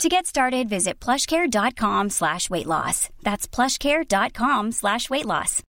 To get started, visit plushcare.com slash weight loss. That's plushcare.com slash weight loss.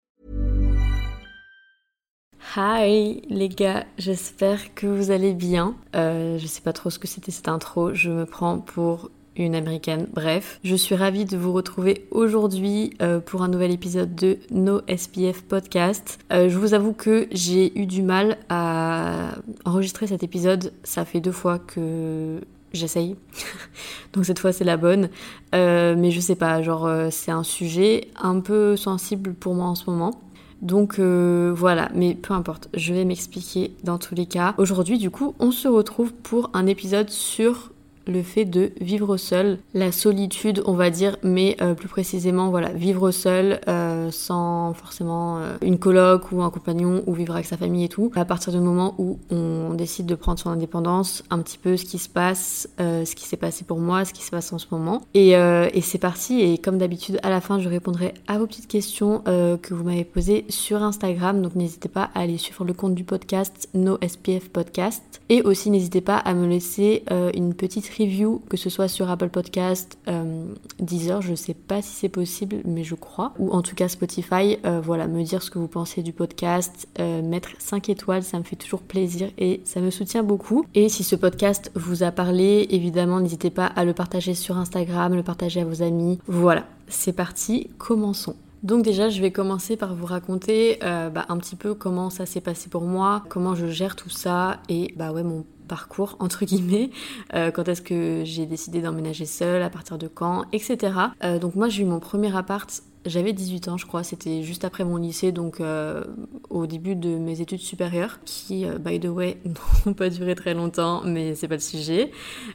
Hi les gars, j'espère que vous allez bien. Euh, je sais pas trop ce que c'était cette intro, je me prends pour une américaine. Bref, je suis ravie de vous retrouver aujourd'hui euh, pour un nouvel épisode de No SPF Podcast. Euh, je vous avoue que j'ai eu du mal à enregistrer cet épisode. Ça fait deux fois que j'essaye. Donc cette fois c'est la bonne. Euh, mais je sais pas, genre c'est un sujet un peu sensible pour moi en ce moment. Donc voilà, mais peu importe, je vais m'expliquer dans tous les cas. Aujourd'hui du coup on se retrouve pour un épisode sur le fait de vivre seul, la solitude on va dire, mais euh, plus précisément voilà, vivre seul euh, sans forcément euh, une coloc ou un compagnon ou vivre avec sa famille et tout. À partir du moment où on décide de prendre son indépendance, un petit peu ce qui se passe, ce qui s'est passé pour moi, ce qui se passe en ce moment. Et, et c'est parti et comme d'habitude à la fin je répondrai à vos petites questions que vous m'avez posées sur Instagram, donc n'hésitez pas à aller suivre le compte du podcast No SPF Podcast et aussi n'hésitez pas à me laisser une petite review, que ce soit sur Apple Podcast, euh, Deezer, je sais pas si c'est possible, mais je crois, ou en tout cas Spotify, euh, voilà, me dire ce que vous pensez du podcast, euh, mettre 5 étoiles, ça me fait toujours plaisir et ça me soutient beaucoup. Et si ce podcast vous a parlé, évidemment, n'hésitez pas à le partager sur Instagram, le partager à vos amis. Voilà, c'est parti, commençons. Donc déjà, je vais commencer par vous raconter bah, un petit peu comment ça s'est passé pour moi, comment je gère tout ça et bah ouais mon parcours, entre guillemets, euh, quand est-ce que j'ai décidé d'emménager seule, à partir de quand, etc. Euh, donc moi j'ai eu mon premier appart j'avais 18 ans, je crois, c'était juste après mon lycée, donc euh, au début de mes études supérieures, qui, by the way, n'ont pas duré très longtemps, mais c'est pas le sujet.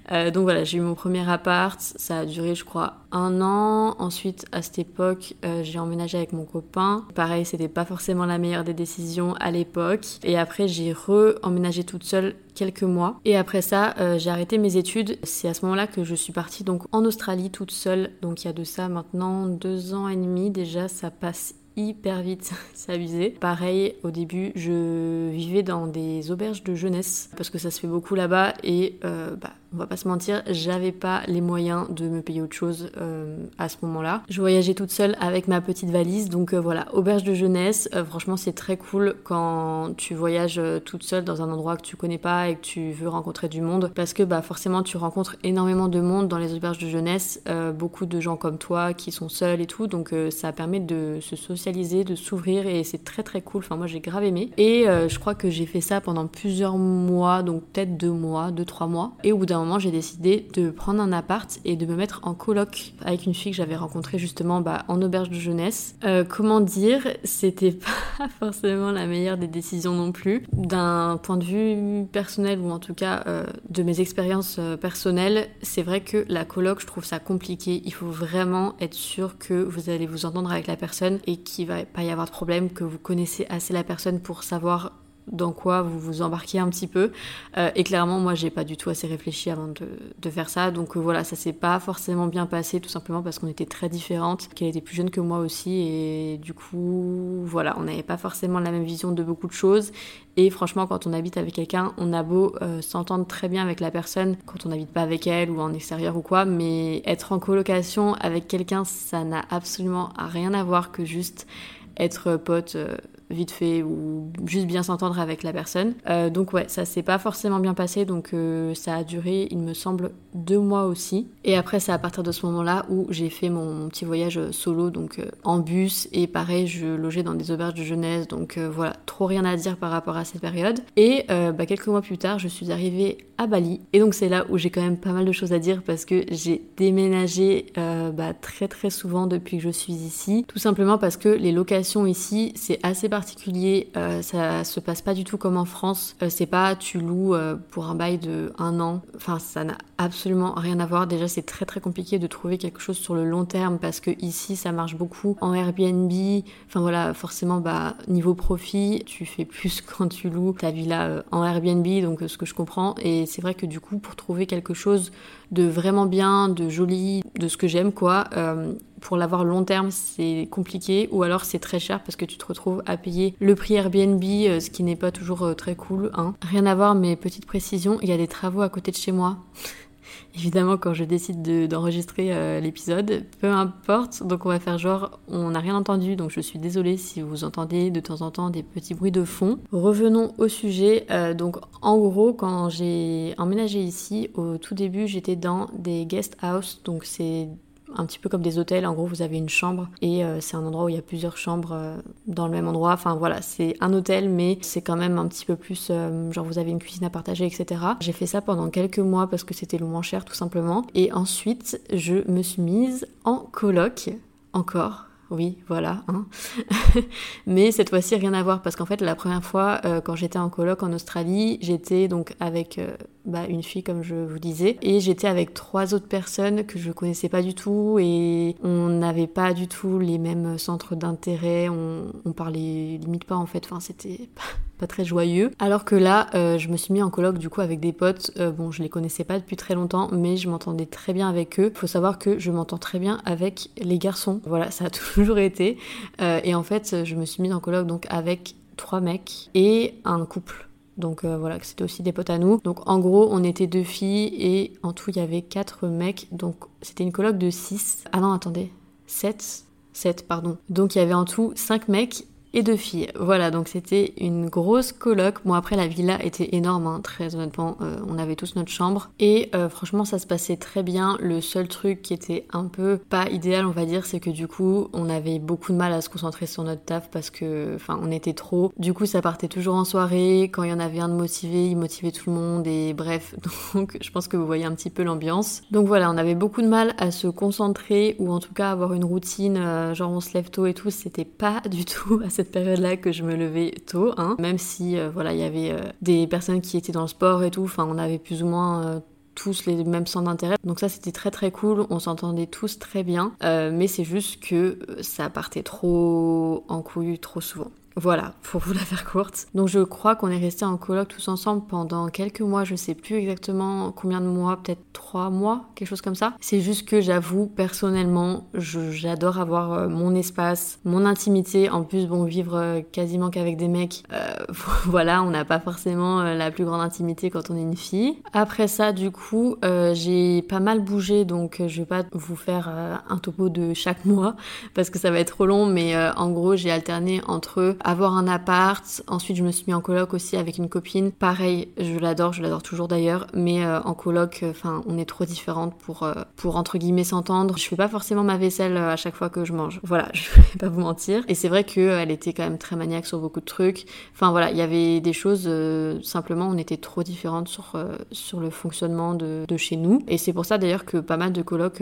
donc voilà, j'ai eu mon premier appart, ça a duré, je crois, un an. Ensuite, à cette époque, j'ai emménagé avec mon copain. Pareil, c'était pas forcément la meilleure des décisions à l'époque. Et après, j'ai re-emménagé toute seule quelques mois. Et après ça, euh, j'ai arrêté mes études. C'est à ce moment-là que je suis partie donc en Australie toute seule. Donc il y a de ça maintenant deux ans et demi déjà, ça passe hyper vite, c'est abusé. Pareil, au début, je vivais dans des auberges de jeunesse parce que ça se fait beaucoup là-bas et euh, bah, on va pas se mentir, j'avais pas les moyens de me payer autre chose euh, à ce moment-là. Je voyageais toute seule avec ma petite valise, donc euh, voilà, auberge de jeunesse. Euh, franchement, c'est très cool quand tu voyages toute seule dans un endroit que tu connais pas et que tu veux rencontrer du monde, parce que bah forcément, tu rencontres énormément de monde dans les auberges de jeunesse, beaucoup de gens comme toi qui sont seuls et tout, donc ça permet de se socialiser, de s'ouvrir et c'est très très cool. Enfin, moi, j'ai grave aimé. Et je crois que j'ai fait ça pendant plusieurs mois, donc peut-être deux mois, deux trois mois. Et au bout d'un j'ai décidé de prendre un appart et de me mettre en coloc avec une fille que j'avais rencontrée justement bah, en auberge de jeunesse. Euh, comment dire, c'était pas forcément la meilleure des décisions non plus. D'un point de vue personnel ou en tout cas euh, de mes expériences euh, personnelles, c'est vrai que la coloc, je trouve ça compliqué. Il faut vraiment être sûr que vous allez vous entendre avec la personne et qu'il va pas y avoir de problème, que vous connaissez assez la personne pour savoir dans quoi vous vous embarquez un petit peu. Euh, et clairement, moi, j'ai pas du tout assez réfléchi avant de, faire ça. Donc euh, voilà, ça s'est pas forcément bien passé, tout simplement parce qu'on était très différentes, qu'elle était plus jeune que moi aussi. Et du coup, voilà, on n'avait pas forcément la même vision de beaucoup de choses. Et franchement, quand on habite avec quelqu'un, on a beau euh, s'entendre très bien avec la personne quand on n'habite pas avec elle ou en extérieur ou quoi, mais être en colocation avec quelqu'un, ça n'a absolument rien à voir que juste être pote vite fait ou juste bien s'entendre avec la personne. Euh, donc ouais, ça s'est pas forcément bien passé, donc euh, ça a duré, il me semble, deux mois aussi. Et après, c'est à partir de ce moment-là où j'ai fait mon, petit voyage solo, donc euh, en bus, et pareil, je logeais dans des auberges de jeunesse, donc voilà, trop rien à dire par rapport à cette période. Et bah, quelques mois plus tard, je suis arrivée à Bali, et donc c'est là où j'ai quand même pas mal de choses à dire parce que j'ai déménagé bah, très très souvent depuis que je suis ici, tout simplement parce que les locations ici, c'est assez particulier. Euh, ça se passe pas du tout comme en France. Euh, c'est pas tu loues pour un bail de un an. Enfin, ça n'a absolument rien à voir. Déjà, c'est très très compliqué de trouver quelque chose sur le long terme parce que ici, ça marche beaucoup en Airbnb. Enfin voilà, forcément, bah niveau profit, tu fais plus quand tu loues ta villa en Airbnb, donc ce que je comprends. Et c'est vrai que du coup, pour trouver quelque chose de vraiment bien, de joli, de ce que j'aime quoi. Pour l'avoir long terme, c'est compliqué ou alors c'est très cher parce que tu te retrouves à payer le prix Airbnb, euh, ce qui n'est pas toujours euh, très cool. Hein. Rien à voir, mais petite précision, il y a des travaux à côté de chez moi. évidemment quand je décide d'enregistrer euh, l'épisode, peu importe. Donc on va faire genre on n'a rien entendu, donc je suis désolée si vous entendez de temps en temps des petits bruits de fond. Revenons au sujet. Donc en gros, quand j'ai emménagé ici, au tout début, j'étais dans des guest house, donc c'est un petit peu comme des hôtels. En gros, vous avez une chambre et euh, c'est un endroit où il y a plusieurs chambres euh, dans le même endroit. Enfin voilà, c'est un hôtel, mais c'est quand même un petit peu plus euh, genre vous avez une cuisine à partager, etc. J'ai fait ça pendant quelques mois parce que c'était le moins cher tout simplement. Et ensuite, je me suis mise en coloc encore? Oui, voilà. Hein. Mais cette fois-ci, rien à voir parce qu'en fait, la première fois, quand j'étais en coloc en Australie, j'étais donc avec bah, une fille comme je vous disais. Et j'étais avec trois autres personnes que je connaissais pas du tout et on n'avait pas du tout les mêmes centres d'intérêt. On, parlait limite pas en fait. Enfin c'était pas, très joyeux. Alors que là euh, je me suis mis en colloque du coup avec des potes. Euh, bon je les connaissais pas depuis très longtemps mais je m'entendais très bien avec eux. Faut savoir que je m'entends très bien avec les garçons. Voilà ça a toujours été. Euh, et en fait je me suis mis en colloque donc avec trois mecs et un couple donc euh, voilà, c'était aussi des potes à nous. Donc en gros, on était deux filles et en tout, il y avait quatre mecs. Donc c'était une coloc de six. Ah non, attendez. Sept 7, pardon. Donc il y avait en tout cinq mecs et deux filles. Voilà, donc c'était une grosse coloc. Bon, après, la villa était énorme, hein, très honnêtement. Euh, on avait tous notre chambre. Et euh, franchement, ça se passait très bien. Le seul truc qui était un peu pas idéal, on va dire, c'est que du coup, on avait beaucoup de mal à se concentrer sur notre taf parce que, enfin, on était trop. Du coup, ça partait toujours en soirée. Quand il y en avait un de motivé, il motivait tout le monde. Et bref, donc je pense que vous voyez un petit peu l'ambiance. Donc voilà, on avait beaucoup de mal à se concentrer ou en tout cas avoir une routine, euh, genre on se lève tôt et tout. C'était pas du tout à cette période-là que je me levais tôt, hein. même si euh, voilà il y avait euh, des personnes qui étaient dans le sport et tout, enfin on avait plus ou moins euh, tous les mêmes centres d'intérêt. Donc ça c'était très très cool, on s'entendait tous très bien, mais c'est juste que ça partait trop en couille trop souvent. Voilà, pour vous la faire courte. Donc je crois qu'on est resté en coloc tous ensemble pendant quelques mois, je sais plus exactement combien de mois, peut-être trois mois, quelque chose comme ça. C'est juste que j'avoue, personnellement, j'adore avoir euh, mon espace, mon intimité. En plus, bon, vivre euh, quasiment qu'avec des mecs, euh, voilà, on n'a pas forcément la plus grande intimité quand on est une fille. Après ça, du coup, j'ai pas mal bougé, donc je vais pas vous faire un topo de chaque mois parce que ça va être trop long, mais en gros, j'ai alterné entre avoir un appart. Ensuite, je me suis mis en coloc aussi avec une copine. Pareil, je l'adore, je l'adore toujours d'ailleurs, mais euh, en coloc, euh, enfin, on est trop différentes pour, euh, pour entre guillemets s'entendre. Je fais pas forcément ma vaisselle à chaque fois que je mange. Voilà, je vais pas vous mentir. Et c'est vrai qu'elle était quand même très maniaque sur beaucoup de trucs. Enfin voilà, il y avait des choses, simplement, on était trop différentes sur, sur le fonctionnement de, de chez nous. Et c'est pour ça d'ailleurs que pas mal de colocs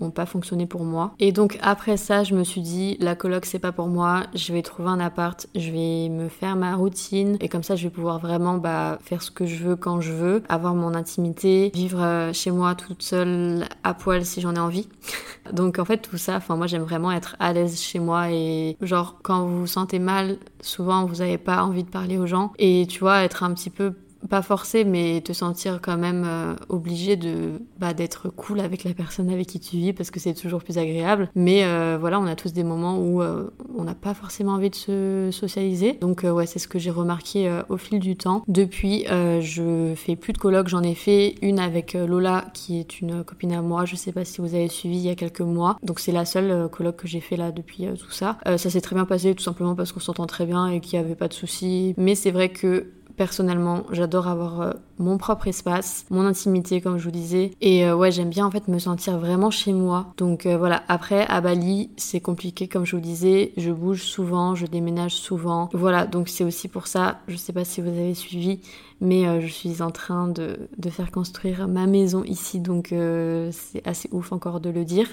ont pas fonctionné pour moi. Et donc après ça, je me suis dit, la coloc c'est pas pour moi, je vais trouver un appart je vais me faire ma routine et comme ça je vais pouvoir vraiment bah, faire ce que je veux quand je veux, avoir mon intimité, vivre euh, chez moi toute seule à poil si j'en ai envie. Donc en fait tout ça, moi j'aime vraiment être à l'aise chez moi et genre quand vous vous sentez mal, souvent vous n'avez pas envie de parler aux gens et tu vois être un petit peu pas forcer, mais te sentir quand même euh, obligé de bah, d'être cool avec la personne avec qui tu vis parce que c'est toujours plus agréable. Mais euh, voilà, on a tous des moments où euh, on n'a pas forcément envie de se socialiser. Donc ouais, c'est ce que j'ai remarqué au fil du temps. Depuis, je fais plus de colloques. J'en ai fait une avec Lola qui est une copine à moi. Je sais pas si vous avez suivi il y a quelques mois. Donc c'est la seule colloque que j'ai fait là depuis tout ça. ça s'est très bien passé tout simplement parce qu'on s'entend très bien et qu'il n'y avait pas de soucis. Mais c'est vrai que personnellement, j'adore avoir euh, mon propre espace, mon intimité comme je vous disais. Et euh, ouais, j'aime bien en fait me sentir vraiment chez moi. Donc euh, voilà, après à Bali, c'est compliqué comme je vous disais, je bouge souvent, je déménage souvent. Voilà, donc c'est aussi pour ça, je sais pas si vous avez suivi, mais je suis en train de, de, faire construire ma maison ici, donc c'est assez ouf encore de le dire.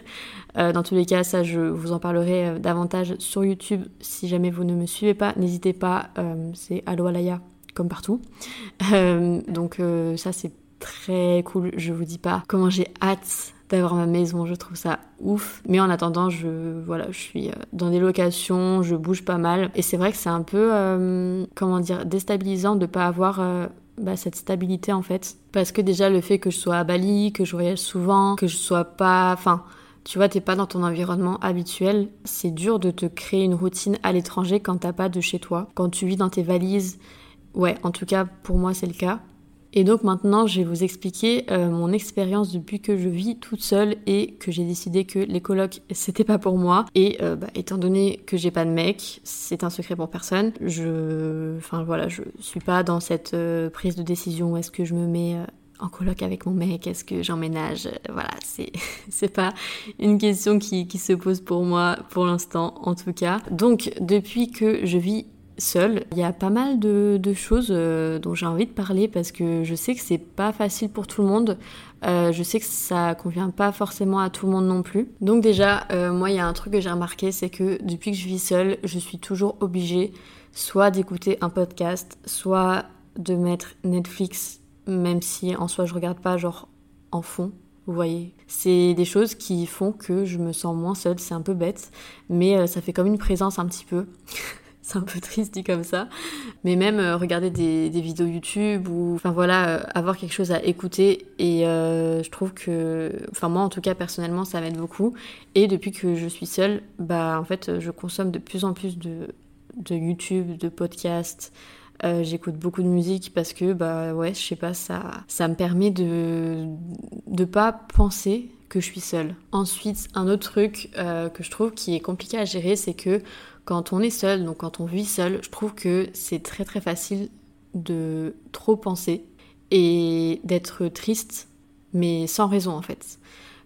dans tous les cas, ça je vous en parlerai davantage sur YouTube si jamais vous ne me suivez pas. N'hésitez pas, c'est Allo Alaya comme partout. Euh, donc euh, ça c'est très cool. Je vous dis pas comment j'ai hâte d'avoir ma maison, je trouve ça ouf. Mais en attendant, je voilà, je suis euh, dans des locations, je bouge pas mal et c'est vrai que c'est un peu comment dire déstabilisant de pas avoir bah, cette stabilité en fait parce que déjà le fait que je sois à Bali, que je voyage souvent, que je sois pas enfin tu vois, t'es pas dans ton environnement habituel. C'est dur de te créer une routine à l'étranger quand t'as pas de chez toi. Quand tu vis dans tes valises Ouais, en tout cas, pour moi, c'est le cas. Et donc maintenant, je vais vous expliquer euh, mon expérience depuis que je vis toute seule et que j'ai décidé que les colocs, c'était pas pour moi. Et euh, bah, étant donné que j'ai pas de mec, c'est un secret pour personne. Je, enfin voilà, je suis pas dans cette euh, prise de décision. Est-ce que je me mets en coloc avec mon mec Est-ce que j'emménage Voilà, c'est c'est pas une question qui, qui se pose pour moi pour l'instant, en tout cas. Donc depuis que je vis seule. Il y a pas mal de, choses euh, dont j'ai envie de parler parce que je sais que c'est pas facile pour tout le monde. Euh, je sais que ça convient pas forcément à tout le monde non plus. Donc déjà, euh, moi, il y a un truc que j'ai remarqué, c'est que depuis que je vis seule, je suis toujours obligée soit d'écouter un podcast, soit de mettre Netflix, même si en soi je regarde pas genre en fond. Vous voyez, c'est des choses qui font que je me sens moins seule. C'est un peu bête, mais ça fait comme une présence un petit peu. c'est un peu triste dit comme ça. Mais même euh, regarder des, vidéos YouTube ou, enfin voilà, euh, avoir quelque chose à écouter. Et euh, je trouve que, enfin moi en tout cas personnellement, ça m'aide beaucoup. Et depuis que je suis seule, bah en fait, je consomme de plus en plus de, de YouTube, de podcasts. j'écoute beaucoup de musique parce que bah ouais je sais pas ça ça me permet de de pas penser que je suis seule ensuite un autre truc que je trouve qui est compliqué à gérer c'est que quand on est seul, donc quand on vit seul, je trouve que c'est très très facile de trop penser et d'être triste, mais sans raison en fait.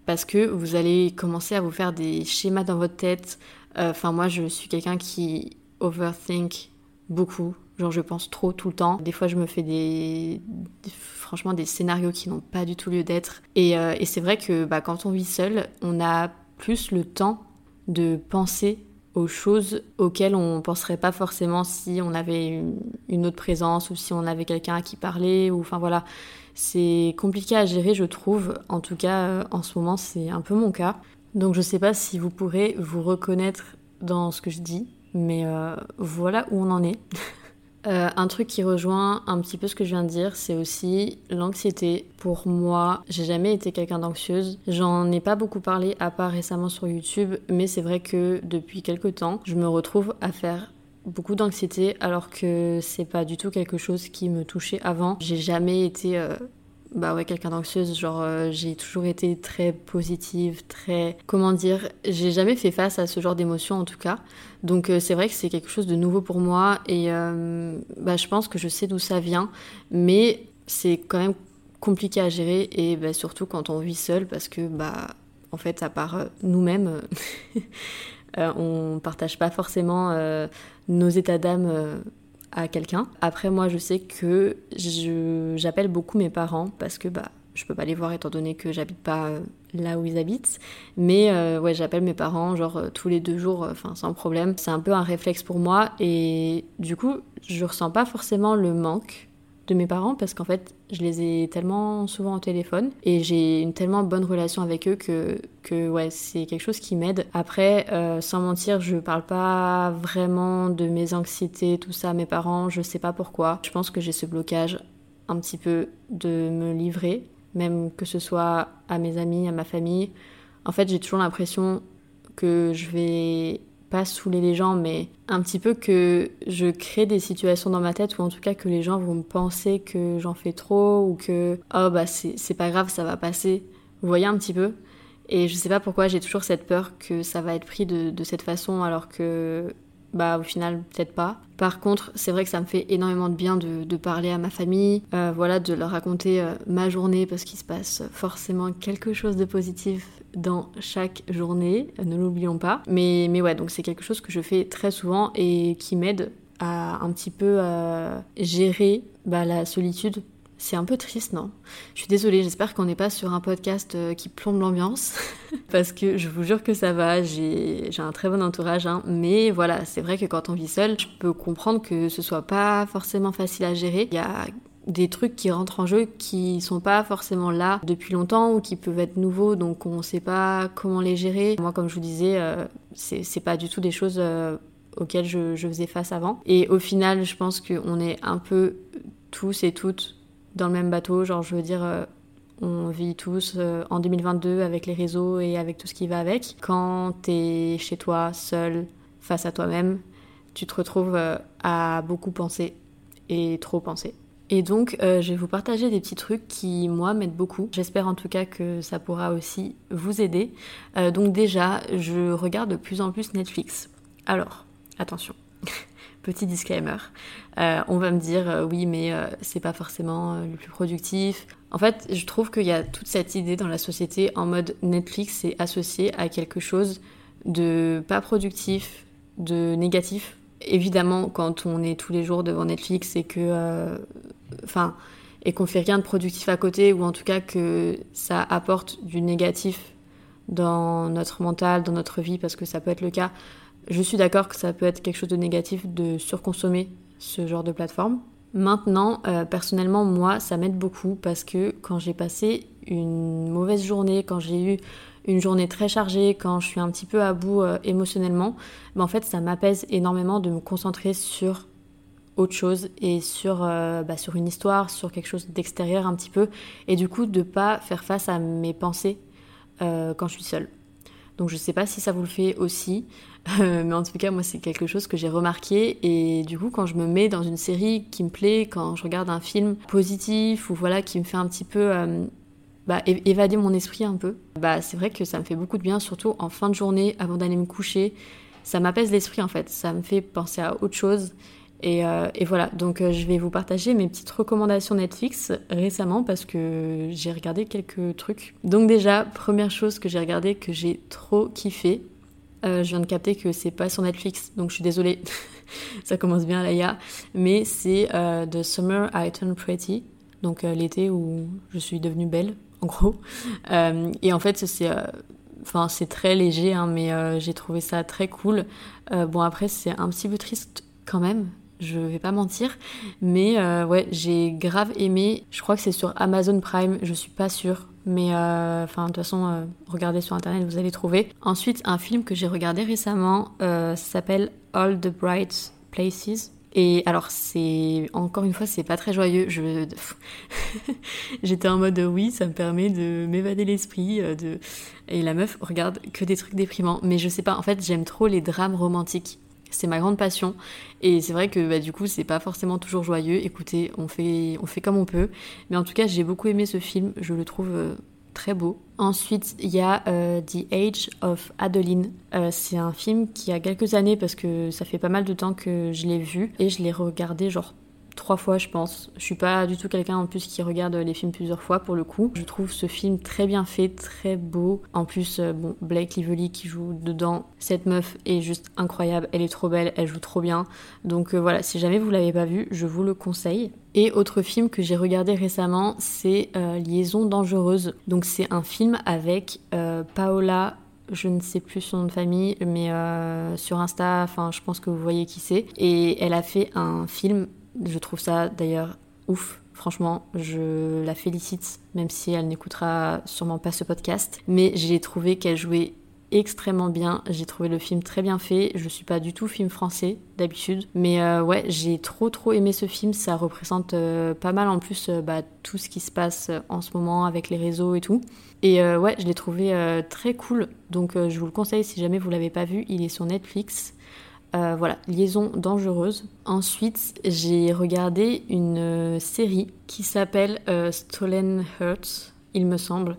Parce que vous allez commencer à vous faire des schémas dans votre tête. Euh, enfin, moi, je suis quelqu'un qui overthink beaucoup. Genre, je pense trop tout le temps. Des fois, je me fais des, franchement, des scénarios qui n'ont pas du tout lieu d'être. Et, euh, c'est vrai que bah, quand on vit seul, on a plus le temps de penser aux choses auxquelles on penserait pas forcément si on avait une autre présence ou si on avait quelqu'un à qui parler ou enfin voilà. C'est compliqué à gérer je trouve. En tout cas euh, en ce moment c'est un peu mon cas. Donc je sais pas si vous pourrez vous reconnaître dans ce que je dis mais euh, voilà où on en est Euh, un truc qui rejoint un petit peu ce que je viens de dire, c'est aussi l'anxiété. Pour moi, j'ai jamais été quelqu'un d'anxieuse. J'en ai pas beaucoup parlé à part récemment sur YouTube, mais c'est vrai que depuis quelques temps, je me retrouve à faire beaucoup d'anxiété alors que c'est pas du tout quelque chose qui me touchait avant. J'ai jamais été euh, bah ouais, quelqu'un d'anxieuse, genre euh, j'ai toujours été très positive, très comment dire, j'ai jamais fait face à ce genre d'émotions en tout cas. Donc euh, c'est vrai que c'est quelque chose de nouveau pour moi et euh, bah, je pense que je sais d'où ça vient, mais c'est quand même compliqué à gérer et bah, surtout quand on vit seul parce que bah en fait à part nous-mêmes on partage pas forcément nos états d'âme à quelqu'un. Après, moi, je sais que j'appelle beaucoup mes parents parce que bah, je peux pas les voir étant donné que j'habite pas euh, là où ils habitent. Mais euh, ouais, j'appelle mes parents genre euh, tous les deux jours, enfin sans problème. C'est un peu un réflexe pour moi et du coup, je ressens pas forcément le manque de mes parents parce qu'en fait, je les ai tellement souvent au téléphone et j'ai une tellement bonne relation avec eux que, que ouais, c'est quelque chose qui m'aide. Après, euh, sans mentir, je parle pas vraiment de mes anxiétés, tout ça à mes parents, je sais pas pourquoi. Je pense que j'ai ce blocage un petit peu de me livrer, même que ce soit à mes amis, à ma famille. En fait, j'ai toujours l'impression que je vais pas saouler les gens, mais un petit peu que je crée des situations dans ma tête ou en tout cas que les gens vont penser que j'en fais trop ou que oh bah c'est pas grave, ça va passer. Vous voyez un petit peu Et je sais pas pourquoi j'ai toujours cette peur que ça va être pris de, de cette façon alors que bah au final peut-être pas. Par contre, c'est vrai que ça me fait énormément de bien de, parler à ma famille, euh, voilà, de leur raconter euh, ma journée parce qu'il se passe forcément quelque chose de positif dans chaque journée, ne l'oublions pas. Mais, mais ouais, donc c'est quelque chose que je fais très souvent et qui m'aide à un petit peu gérer bah, la solitude c'est un peu triste, non? Je suis désolée, j'espère qu'on n'est pas sur un podcast euh, qui plombe l'ambiance, parce que je vous jure que ça va, j'ai un très bon entourage, hein. mais voilà, c'est vrai que quand on vit seul, je peux comprendre que ce soit pas forcément facile à gérer. Il y a des trucs qui rentrent en jeu qui sont pas forcément là depuis longtemps ou qui peuvent être nouveaux, donc on sait pas comment les gérer. Moi, comme je vous disais, euh, c'est pas du tout des choses euh, auxquelles je, je faisais face avant. Et au final, je pense qu'on est un peu tous et toutes dans le même bateau. Genre, je veux dire, euh, on vit tous euh, en 2022 avec les réseaux et avec tout ce qui va avec. Quand t'es chez toi, seul, face à toi-même, tu te retrouves euh, à beaucoup penser et trop penser. Et donc, je vais vous partager des petits trucs qui, moi, m'aident beaucoup. J'espère en tout cas que ça pourra aussi vous aider. donc déjà, je regarde de plus en plus Netflix. Alors, attention. petit disclaimer. Euh, on va me dire euh, oui, mais euh, c'est pas forcément le plus productif. En fait, je trouve qu'il y a toute cette idée dans la société en mode Netflix, c'est associé à quelque chose de pas productif, de négatif. Évidemment, quand on est tous les jours devant Netflix et que, enfin, et qu'on fait rien de productif à côté, ou en tout cas que ça apporte du négatif dans notre mental, dans notre vie, parce que ça peut être le cas, je suis d'accord que ça peut être quelque chose de négatif de surconsommer ce genre de plateforme. Maintenant, euh, personnellement, moi, ça m'aide beaucoup parce que quand j'ai passé une mauvaise journée, quand j'ai eu une journée très chargée, quand je suis un petit peu à bout euh, émotionnellement, ben, en fait, ça m'apaise énormément de me concentrer sur autre chose et sur, euh, bah, sur une histoire, sur quelque chose d'extérieur un petit peu, et du coup de pas faire face à mes pensées quand je suis seule. Donc je sais pas si ça vous le fait aussi, euh, mais en tout cas moi c'est quelque chose que j'ai remarqué et du coup quand je me mets dans une série qui me plaît, quand je regarde un film positif ou voilà qui me fait un petit peu euh, bah, évader mon esprit un peu, bah c'est vrai que ça me fait beaucoup de bien, surtout en fin de journée avant d'aller me coucher. Ça m'apaise l'esprit en fait, ça me fait penser à autre chose euh, et, voilà, donc euh, je vais vous partager mes petites recommandations Netflix récemment parce que j'ai regardé quelques trucs. Donc déjà, première chose que j'ai regardé que j'ai trop kiffé, euh, je viens de capter que c'est pas sur Netflix, donc je suis désolée, ça commence bien Laïa, mais c'est The Summer I Turned Pretty, donc l'été où je suis devenue belle, en gros. et en fait, c'est... Enfin, c'est très léger, hein, mais j'ai trouvé ça très cool. bon, après, c'est un petit peu triste quand même, je vais pas mentir. Mais euh, ouais, j'ai grave aimé. Je crois que c'est sur Amazon Prime, je suis pas sûre. Mais euh, enfin, de toute façon, euh, regardez sur internet, vous allez trouver. Ensuite, un film que j'ai regardé récemment, s'appelle All the Bright Places. Et alors, c'est encore une fois, c'est pas très joyeux. Je... J'étais en mode oui, ça me permet de m'évader l'esprit. De... Et la meuf regarde que des trucs déprimants. Mais je sais pas, en fait, j'aime trop les drames romantiques. C'est ma grande passion. Et c'est vrai que bah, du coup, c'est pas forcément toujours joyeux. Écoutez, on fait, comme on peut. Mais en tout cas, j'ai beaucoup aimé ce film. Je le trouve euh, très beau. Ensuite, il y a euh, The Age of Adeline. Euh, c'est un film qui a quelques années parce que ça fait pas mal de temps que je l'ai vu. Et je l'ai regardé genre trois fois, je pense. Je suis pas du tout quelqu'un en plus qui regarde les films plusieurs fois pour le coup. Je trouve ce film très bien fait, très beau. En plus, euh, bon, Blake Lively qui joue dedans, cette meuf est juste incroyable. Elle est trop belle, elle joue trop bien. Donc euh, voilà, si jamais vous l'avez pas vu, je vous le conseille. Et autre film que j'ai regardé récemment, c'est euh, Liaison dangereuse. Donc c'est un film avec Paola je ne sais plus son nom de famille, mais sur Insta, enfin, je pense que vous voyez qui c'est. Et elle a fait un film je trouve ça d'ailleurs ouf. Franchement, je la félicite, même si elle n'écoutera sûrement pas ce podcast. Mais j'ai trouvé qu'elle jouait extrêmement bien. J'ai trouvé le film très bien fait. Je suis pas du tout film français d'habitude, mais euh, ouais, j'ai trop trop aimé ce film. Ça représente euh, pas mal en plus euh, bah, tout ce qui se passe en ce moment avec les réseaux et tout. Et ouais, je l'ai trouvé très cool. Donc je vous le conseille si jamais vous l'avez pas vu. Il est sur Netflix. Euh, voilà, liaison dangereuse. Ensuite, j'ai regardé une euh, série qui s'appelle euh, Stolen Hearts, il me semble.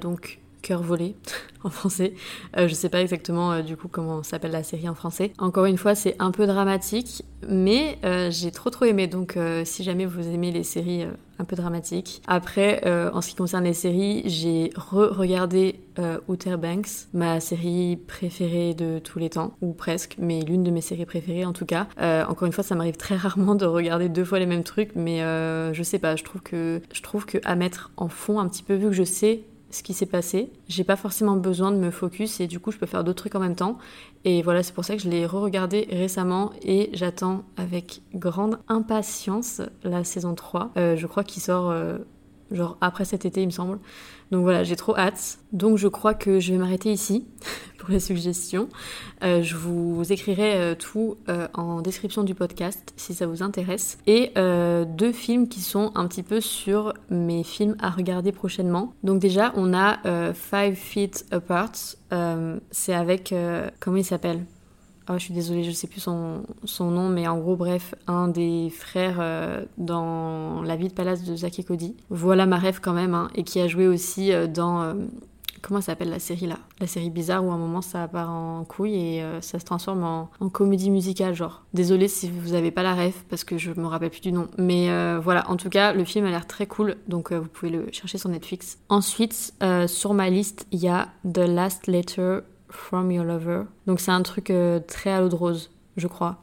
donc, Cœur volé en français. Euh, je sais pas exactement euh, du coup comment s'appelle la série en français. Encore une fois, c'est un peu dramatique, mais euh, j'ai trop trop aimé. Donc si jamais vous aimez les séries un peu dramatiques. Après, en ce qui concerne les séries, j'ai re-regardé Outer Banks, ma série préférée de tous les temps, ou presque, mais l'une de mes séries préférées en tout cas. encore une fois, ça m'arrive très rarement de regarder deux fois les mêmes trucs, mais je sais pas, je trouve que je trouve que à mettre en fond un petit peu vu que je sais ce qui s'est passé. J'ai pas forcément besoin de me focus et du coup je peux faire d'autres trucs en même temps. Et voilà, c'est pour ça que je l'ai re-regardé récemment et j'attends avec grande impatience la saison 3. Euh, je crois qu'il sort euh, genre après cet été il me semble. Donc voilà, j'ai trop hâte. Donc je crois que je vais m'arrêter ici pour les suggestions. Euh, je vous écrirai euh, tout euh, en description du podcast si ça vous intéresse. Et deux films qui sont un petit peu sur mes films à regarder prochainement. Donc déjà, on a Five Feet Apart. C'est avec... comment il s'appelle? Oh, je suis désolée, je sais plus son, son, nom, mais en gros, bref, un des frères euh, dans La vie de palace de Zack et. Voilà ma rêve quand même, hein, et qui a joué aussi euh, dans. Euh, comment s'appelle la série là? La série bizarre où à un moment ça part en couille et ça se transforme en, en, comédie musicale, genre. Désolée si vous avez pas la rêve parce que je me rappelle plus du nom. Mais voilà, en tout cas, le film a l'air très cool, donc vous pouvez le chercher sur Netflix. Ensuite, sur ma liste, il y a The Last Letter From Your Lover. Donc c'est un truc euh, très à l'eau de rose, je crois.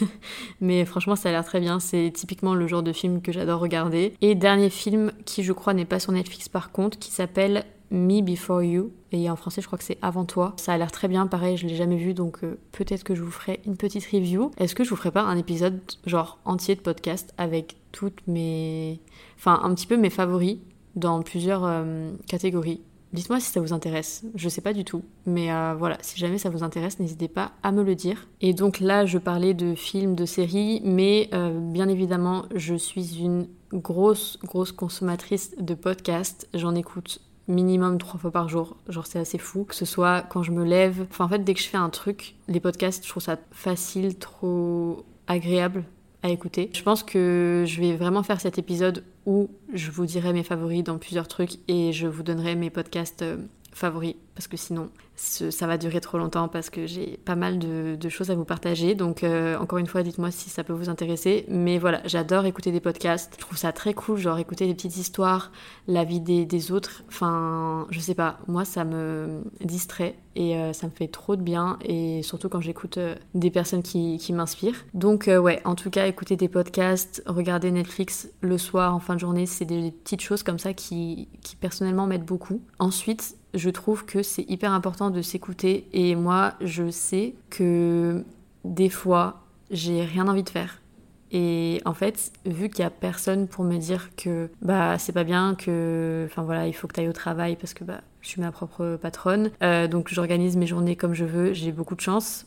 Mais franchement, ça a l'air très bien. C'est typiquement le genre de film que j'adore regarder. Et dernier film qui, je crois, n'est pas sur Netflix par contre, qui s'appelle Me Before You. Et en français, je crois que c'est Avant toi. Ça a l'air très bien. Pareil, je l'ai jamais vu, donc euh, peut-être que je vous ferai une petite review. Est-ce que je vous ferai pas un épisode genre entier de podcast avec toutes mes, enfin un petit peu mes favoris dans plusieurs euh, catégories? Dites-moi si ça vous intéresse, je sais pas du tout, mais euh, voilà, si jamais ça vous intéresse, n'hésitez pas à me le dire. Et donc là, je parlais de films, de séries, mais euh, bien évidemment, je suis une grosse, grosse consommatrice de podcasts. J'en écoute minimum trois fois par jour, genre c'est assez fou, que ce soit quand je me lève, enfin en fait dès que je fais un truc, les podcasts, je trouve ça facile, trop agréable à écouter. Je pense que je vais vraiment faire cet épisode où je vous dirai mes favoris dans plusieurs trucs et je vous donnerai mes podcasts euh, favoris parce que sinon ça va durer trop longtemps parce que j'ai pas mal de, choses à vous partager. Donc euh, encore une fois, dites-moi si ça peut vous intéresser. Mais voilà, j'adore écouter des podcasts. Je trouve ça très cool, genre écouter des petites histoires, la vie des, autres. Enfin, je sais pas, moi ça me distrait et euh, ça me fait trop de bien. Et surtout quand j'écoute euh, des personnes qui, m'inspirent. Donc ouais, en tout cas, écouter des podcasts, regarder Netflix le soir en fin de journée, c'est des petites choses comme ça qui, qui personnellement m'aident beaucoup. Ensuite, je trouve que c'est hyper important de s'écouter et moi je sais que des fois j'ai rien envie de faire. Et en fait, vu qu'il y a personne pour me dire que bah c'est pas bien, que enfin voilà, il faut que tu ailles au travail parce que bah je suis ma propre patronne, euh, donc j'organise mes journées comme je veux, j'ai beaucoup de chance.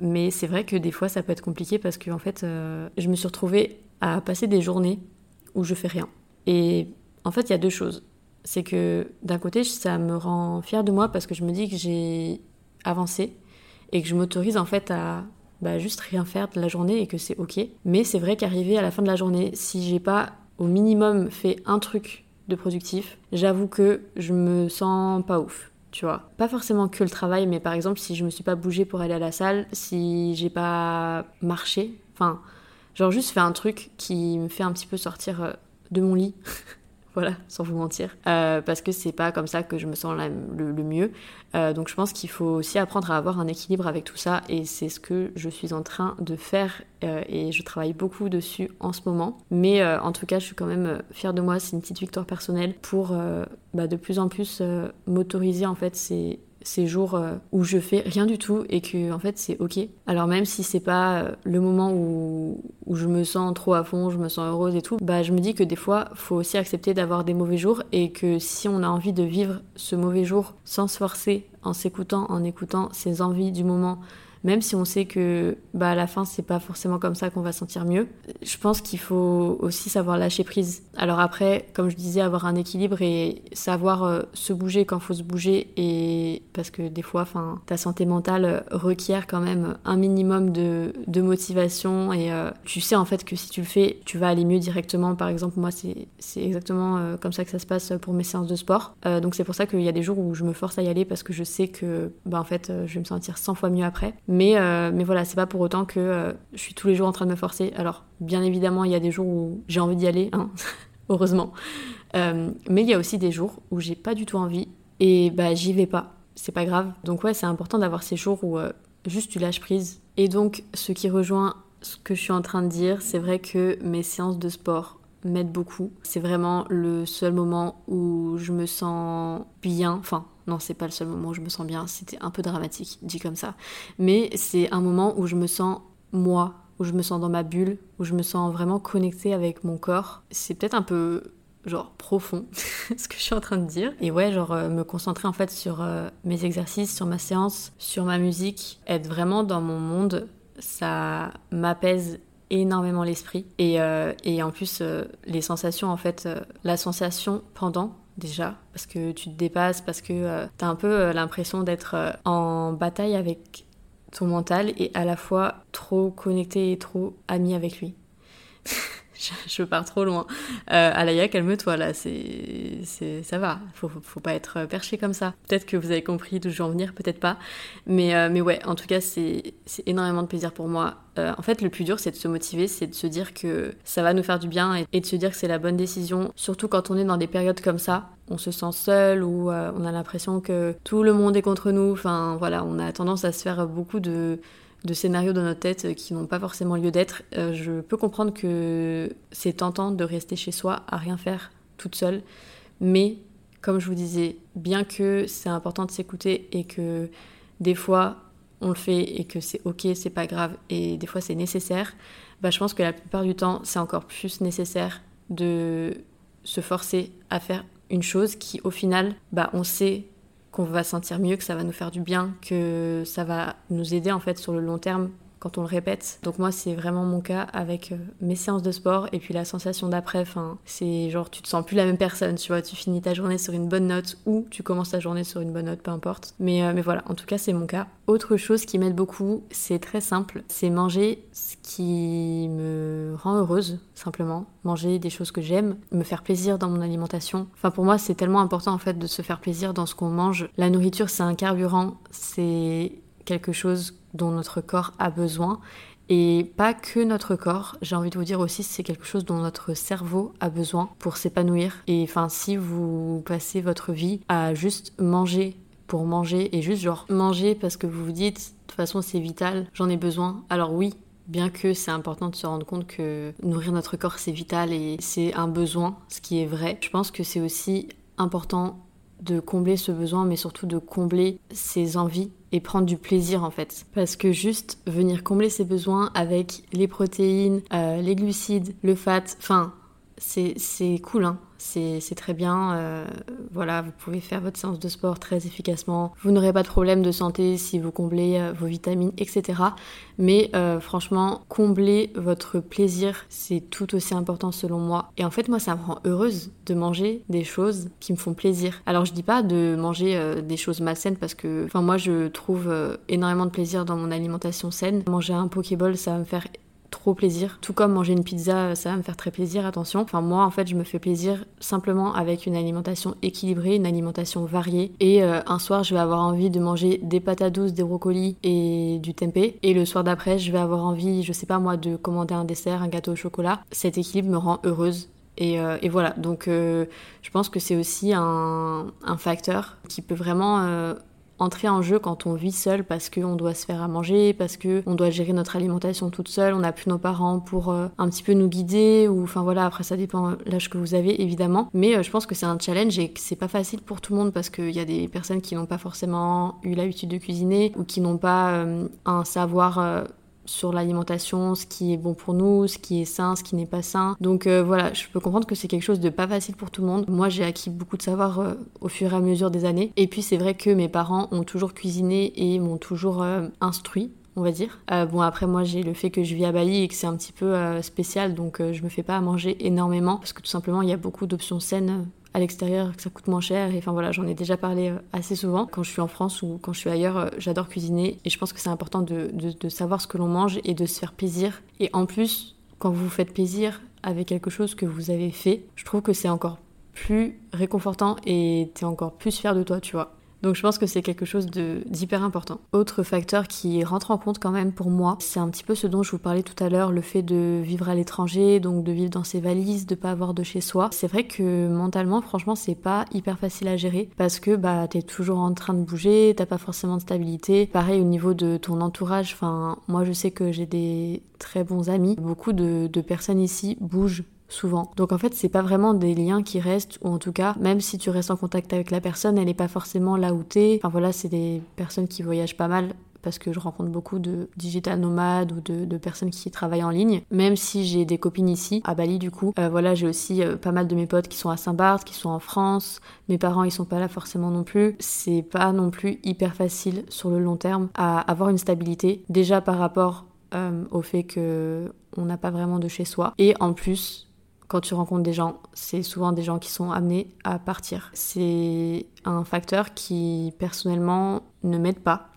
Mais c'est vrai que des fois ça peut être compliqué parce que en fait, euh, je me suis retrouvée à passer des journées où je fais rien. Et en fait, il y a deux choses c'est que d'un côté, ça me rend fière de moi parce que je me dis que j'ai avancé et que je m'autorise en fait à bah, juste rien faire de la journée et que c'est ok. Mais c'est vrai qu'arriver à la fin de la journée, si j'ai pas au minimum fait un truc de productif, j'avoue que je me sens pas ouf. Tu vois, pas forcément que le travail, mais par exemple, si je me suis pas bougée pour aller à la salle, si j'ai pas marché, enfin, genre juste fait un truc qui me fait un petit peu sortir euh, de mon lit voilà, sans vous mentir, euh, parce que c'est pas comme ça que je me sens le, mieux. Euh, donc je pense qu'il faut aussi apprendre à avoir un équilibre avec tout ça, et c'est ce que je suis en train de faire, euh, et je travaille beaucoup dessus en ce moment. Mais en tout cas, je suis quand même fière de moi, c'est une petite victoire personnelle pour bah, de plus en plus m'autoriser en fait ces ces jours euh, où je fais rien du tout et que en fait c'est ok. Alors même si c'est pas euh, le moment où, où, je me sens trop à fond, je me sens heureuse et tout, bah je me dis que des fois faut aussi accepter d'avoir des mauvais jours et que si on a envie de vivre ce mauvais jour sans se forcer, en s'écoutant, en écoutant ses envies du moment, même si on sait que bah, à la fin, c'est pas forcément comme ça qu'on va sentir mieux. Je pense qu'il faut aussi savoir lâcher prise. Alors après, comme je disais, avoir un équilibre et savoir euh, se bouger quand faut se bouger, et parce que des fois, enfin, ta santé mentale requiert quand même un minimum de, de motivation, et euh, tu sais en fait que si tu le fais, tu vas aller mieux directement. Par exemple, moi, c'est exactement euh, comme ça que ça se passe pour mes séances de sport. donc c'est pour ça qu'il y a des jours où je me force à y aller parce que je sais que, bah, en fait, je vais me sentir 100 fois mieux après. Mais, mais voilà, c'est pas pour autant que je suis tous les jours en train de me forcer. Alors, bien évidemment, il y a des jours où j'ai envie d'y aller, hein, heureusement. Euh, mais il y a aussi des jours où j'ai pas du tout envie et bah j'y vais pas. C'est pas grave. Donc ouais, c'est important d'avoir ces jours où euh, juste tu lâches prise. Et donc, ce qui rejoint ce que je suis en train de dire, c'est vrai que mes séances de sport m'aident beaucoup. C'est vraiment le seul moment où je me sens bien. Enfin, non, c'est pas le seul moment où je me sens bien. C'était un peu dramatique, dit comme ça. Mais c'est un moment où je me sens moi, où je me sens dans ma bulle, où je me sens vraiment connectée avec mon corps. C'est peut-être un peu genre profond ce que je suis en train de dire et ouais genre euh, me concentrer en fait sur euh, mes exercices sur ma séance sur ma musique être vraiment dans mon monde ça m'apaise énormément l'esprit et, euh, et, en plus les sensations en fait la sensation pendant déjà parce que tu te dépasses parce que t'as un peu l'impression d'être en bataille avec ton mental et à la fois trop connecté et trop ami avec lui. je, pars trop loin. Euh, Alaya, calme-toi là, c'est, ça va. Faut, faut pas être perché comme ça. Peut-être que vous avez compris d'où je veux en venir, peut-être pas. Mais, euh, ouais, en tout cas, c'est, énormément de plaisir pour moi. Euh, en fait, le plus dur, c'est de se motiver, c'est de se dire que ça va nous faire du bien et, de se dire que c'est la bonne décision. Surtout quand on est dans des périodes comme ça, on se sent seul ou on a l'impression que tout le monde est contre nous. Enfin, voilà, on a tendance à se faire beaucoup de de scénarios dans notre tête qui n'ont pas forcément lieu d'être. Euh, je peux comprendre que c'est tentant de rester chez soi à rien faire toute seule, mais comme je vous disais, bien que c'est important de s'écouter et que des fois on le fait et que c'est ok, c'est pas grave et des fois c'est nécessaire, bah, je pense que la plupart du temps c'est encore plus nécessaire de se forcer à faire une chose qui au final, bah, on sait qu'on va sentir mieux, que ça va nous faire du bien, que ça va nous aider en fait sur le long terme quand on le répète. Donc moi c'est vraiment mon cas avec euh, mes séances de sport et puis la sensation d'après, enfin c'est genre tu te sens plus la même personne, tu vois, tu finis ta journée sur une bonne note ou tu commences ta journée sur une bonne note, peu importe. Mais, euh, mais voilà, en tout cas c'est mon cas. Autre chose qui m'aide beaucoup, c'est très simple, c'est manger ce qui me rend heureuse, simplement. Manger des choses que j'aime, me faire plaisir dans mon alimentation. Enfin pour moi c'est tellement important en fait de se faire plaisir dans ce qu'on mange. La nourriture c'est un carburant, c'est quelque chose dont notre corps a besoin. Et pas que notre corps, j'ai envie de vous dire aussi, c'est quelque chose dont notre cerveau a besoin pour s'épanouir. Et enfin, si vous passez votre vie à juste manger pour manger et juste genre manger parce que vous vous dites, de toute façon c'est vital, j'en ai besoin. Alors oui, bien que c'est important de se rendre compte que nourrir notre corps c'est vital et c'est un besoin, ce qui est vrai, je pense que c'est aussi important de combler ce besoin, mais surtout de combler ses envies et prendre du plaisir en fait. Parce que juste venir combler ses besoins avec les protéines, euh, les glucides, le fat, enfin, c'est cool, hein c'est très bien. Euh, voilà, vous pouvez faire votre séance de sport très efficacement. Vous n'aurez pas de problème de santé si vous comblez euh, vos vitamines, etc. Mais euh, franchement, combler votre plaisir, c'est tout aussi important selon moi. Et en fait, moi, ça me rend heureuse de manger des choses qui me font plaisir. Alors, je dis pas de manger des choses malsaines parce que, enfin, moi, je trouve énormément de plaisir dans mon alimentation saine. Manger un Pokéball, ça va me faire trop plaisir. Tout comme manger une pizza, ça va me faire très plaisir, attention. Enfin, moi, en fait, je me fais plaisir simplement avec une alimentation équilibrée, une alimentation variée. Et euh, un soir, je vais avoir envie de manger des patates douces, des brocolis et du tempeh. Et le soir d'après, je vais avoir envie, je sais pas moi, de commander un dessert, un gâteau au chocolat. Cet équilibre me rend heureuse. Et, euh, voilà, donc euh, je pense que c'est aussi un, un, facteur qui peut vraiment entrer en jeu quand on vit seul parce qu'on doit se faire à manger, parce qu'on doit gérer notre alimentation toute seule, on n'a plus nos parents pour euh, un petit peu nous guider, ou enfin voilà, après ça dépend l'âge que vous avez évidemment. Mais euh, je pense que c'est un challenge et que c'est pas facile pour tout le monde parce qu'il y a des personnes qui n'ont pas forcément eu l'habitude de cuisiner ou qui n'ont pas euh, un savoir sur l'alimentation, ce qui est bon pour nous, ce qui est sain, ce qui n'est pas sain. Donc euh, voilà, je peux comprendre que c'est quelque chose de pas facile pour tout le monde. Moi, j'ai acquis beaucoup de savoir euh, au fur et à mesure des années. Et puis c'est vrai que mes parents ont toujours cuisiné et m'ont toujours euh, instruit on va dire. Bon après moi j'ai le fait que je vis à Bali et que c'est un petit peu spécial donc je me fais pas à manger énormément parce que tout simplement il y a beaucoup d'options saines à l'extérieur que ça coûte moins cher. Et enfin voilà j'en ai déjà parlé assez souvent. Quand je suis en France ou quand je suis ailleurs j'adore cuisiner. Et je pense que c'est important de, de, savoir ce que l'on mange et de se faire plaisir. Et en plus quand vous vous faites plaisir avec quelque chose que vous avez fait je trouve que c'est encore plus réconfortant et t'es encore plus fier de toi tu vois donc je pense que c'est quelque chose d'hyper important. Autre facteur qui rentre en compte quand même pour moi, c'est un petit peu ce dont je vous parlais tout à l'heure, le fait de vivre à l'étranger, donc de vivre dans ses valises, de pas avoir de chez soi. C'est vrai que mentalement, franchement, c'est pas hyper facile à gérer parce que bah t'es toujours en train de bouger, t'as pas forcément de stabilité. Pareil au niveau de ton entourage, enfin moi je sais que j'ai des très bons amis. Beaucoup de, de personnes ici bougent souvent. Donc en fait, c'est pas vraiment des liens qui restent, ou en tout cas, même si tu restes en contact avec la personne, elle n'est pas forcément là où t'es. Enfin voilà, c'est des personnes qui voyagent pas mal parce que je rencontre beaucoup de digital nomades ou de, personnes qui travaillent en ligne. Même si j'ai des copines ici, à Bali du coup, euh, voilà, j'ai aussi euh, pas mal de mes potes qui sont à Saint-Barth, qui sont en France. Mes parents, ils sont pas là forcément non plus. C'est pas non plus hyper facile sur le long terme à avoir une stabilité. Déjà par rapport euh, au fait que on n'a pas vraiment de chez soi. Et en plus, quand tu rencontres des gens, c'est souvent des gens qui sont amenés à partir. C'est un facteur qui personnellement ne m'aide pas,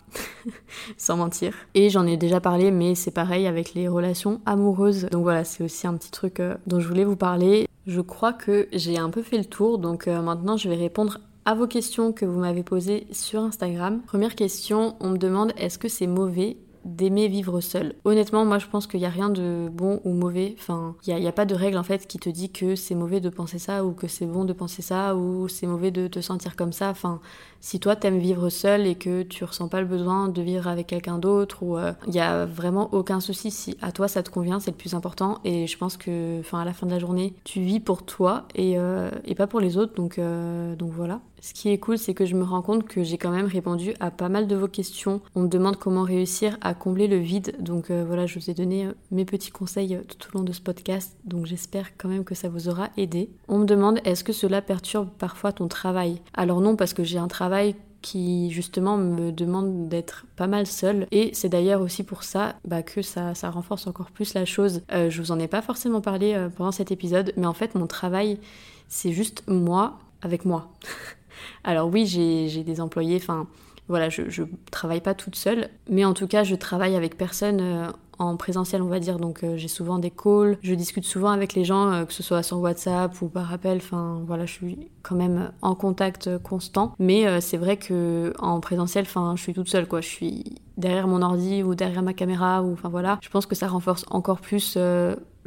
sans mentir. Et j'en ai déjà parlé, mais c'est pareil avec les relations amoureuses. Donc voilà, c'est aussi un petit truc euh, dont je voulais vous parler. Je crois que j'ai un peu fait le tour, donc euh, maintenant je vais répondre à vos questions que vous m'avez posées sur Instagram. Première question, on me demande est-ce que c'est mauvais d'aimer vivre seul. Honnêtement, moi je pense qu'il n'y a rien de bon ou mauvais. Enfin, il n'y a, pas de règle en fait qui te dit que c'est mauvais de penser ça ou que c'est bon de penser ça ou c'est mauvais de te sentir comme ça. Enfin, si toi t'aimes vivre seul et que tu ressens pas le besoin de vivre avec quelqu'un d'autre ou il euh, n'y a vraiment aucun souci. Si à toi ça te convient, c'est le plus important. Et je pense que, enfin, à la fin de la journée, tu vis pour toi et, euh, et pas pour les autres. Donc, euh, donc voilà. Ce qui est cool, c'est que je me rends compte que j'ai quand même répondu à pas mal de vos questions. On me demande comment réussir à combler le vide. Donc voilà, je vous ai donné mes petits conseils tout au long de ce podcast. Donc j'espère quand même que ça vous aura aidé. On me demande est-ce que cela perturbe parfois ton travail? Alors non, parce que j'ai un travail qui justement me demande d'être pas mal seule et c'est d'ailleurs aussi pour ça bah, que ça, ça, renforce encore plus la chose. Euh, je vous en ai pas forcément parlé euh, pendant cet épisode mais en fait mon travail c'est juste moi avec moi. Alors oui j'ai des employés, enfin voilà je, je travaille pas toute seule mais en tout cas je travaille avec personne euh, en présentiel, on va dire. Donc euh, j'ai souvent des calls, je discute souvent avec les gens, euh, que ce soit sur WhatsApp ou par appel. Enfin voilà, je suis quand même en contact constant. Mais euh, c'est vrai que en présentiel, je suis toute seule quoi. Je suis derrière mon ordi ou derrière ma caméra ou enfin voilà. Je pense que ça renforce encore plus.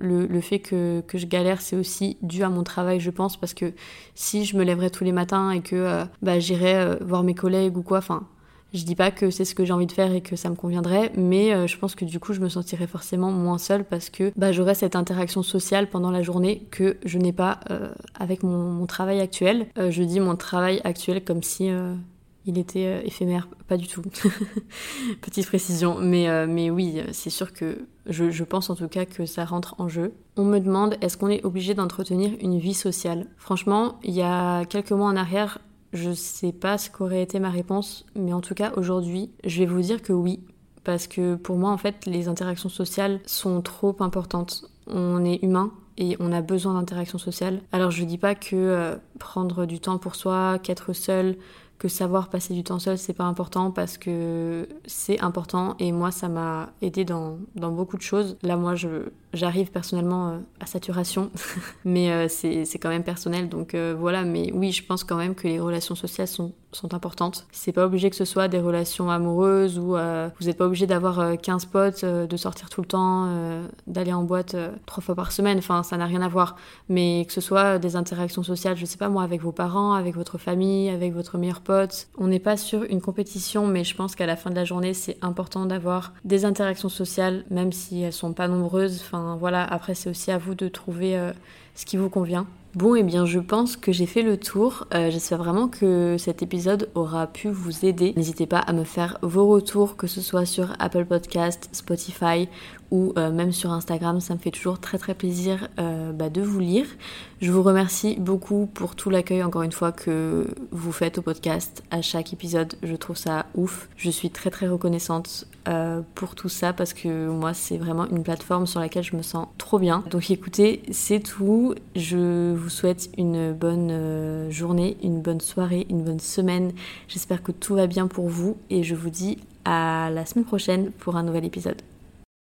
Le, fait que, que je galère, c'est aussi dû à mon travail, je pense, parce que si je me lèverais tous les matins et que bah, j'irais voir mes collègues ou quoi, enfin, je dis pas que c'est ce que j'ai envie de faire et que ça me conviendrait, mais euh, je pense que du coup je me sentirais forcément moins seule parce que bah, j'aurais cette interaction sociale pendant la journée que je n'ai pas euh, avec mon, travail actuel. Euh, je dis mon travail actuel comme si il était éphémère, pas du tout. Petite précision, mais, oui, c'est sûr que je, pense en tout cas que ça rentre en jeu. On me demande est-ce qu'on est obligé d'entretenir une vie sociale? Franchement, il y a quelques mois en arrière, je sais pas ce qu'aurait été ma réponse, mais en tout cas aujourd'hui, je vais vous dire que oui. Parce que pour moi, en fait, les interactions sociales sont trop importantes. On est humain et on a besoin d'interactions sociales. Alors je dis pas que euh, prendre du temps pour soi, qu'être seul, que savoir passer du temps seul, c'est pas important parce que c'est important et moi, ça m'a aidé dans, dans, beaucoup de choses. Là, moi, j'arrive personnellement euh, à saturation, mais euh, c'est quand même personnel, donc euh, voilà. Mais oui, je pense quand même que les relations sociales sont, sont importantes. C'est pas obligé que ce soit des relations amoureuses ou vous n'êtes pas obligé d'avoir 15 potes, de sortir tout le temps, d'aller en boîte trois fois par semaine, enfin, ça n'a rien à voir. Mais que ce soit des interactions sociales, je sais pas moi, avec vos parents, avec votre famille, avec votre meilleur on n'est pas sur une compétition, mais je pense qu'à la fin de la journée, c'est important d'avoir des interactions sociales, même si elles sont pas nombreuses. Voilà, après c'est aussi à vous de trouver euh, ce qui vous convient. Bon, et eh bien, je pense que j'ai fait le tour. Euh, j'espère vraiment que cet épisode aura pu vous aider. N'hésitez pas à me faire vos retours, que ce soit sur Apple Podcast, Spotify ou euh, même sur Instagram. Ça me fait toujours très très plaisir euh, bah, de vous lire. Je vous remercie beaucoup pour tout l'accueil encore une fois que vous faites au podcast à chaque épisode. Je trouve ça ouf. Je suis très très reconnaissante euh, pour tout ça parce que moi c'est vraiment une plateforme sur laquelle je me sens trop bien. Donc écoutez, c'est tout. Je vous souhaite une bonne journée, une bonne soirée, une bonne semaine. J'espère que tout va bien pour vous et je vous dis à la semaine prochaine pour un nouvel épisode.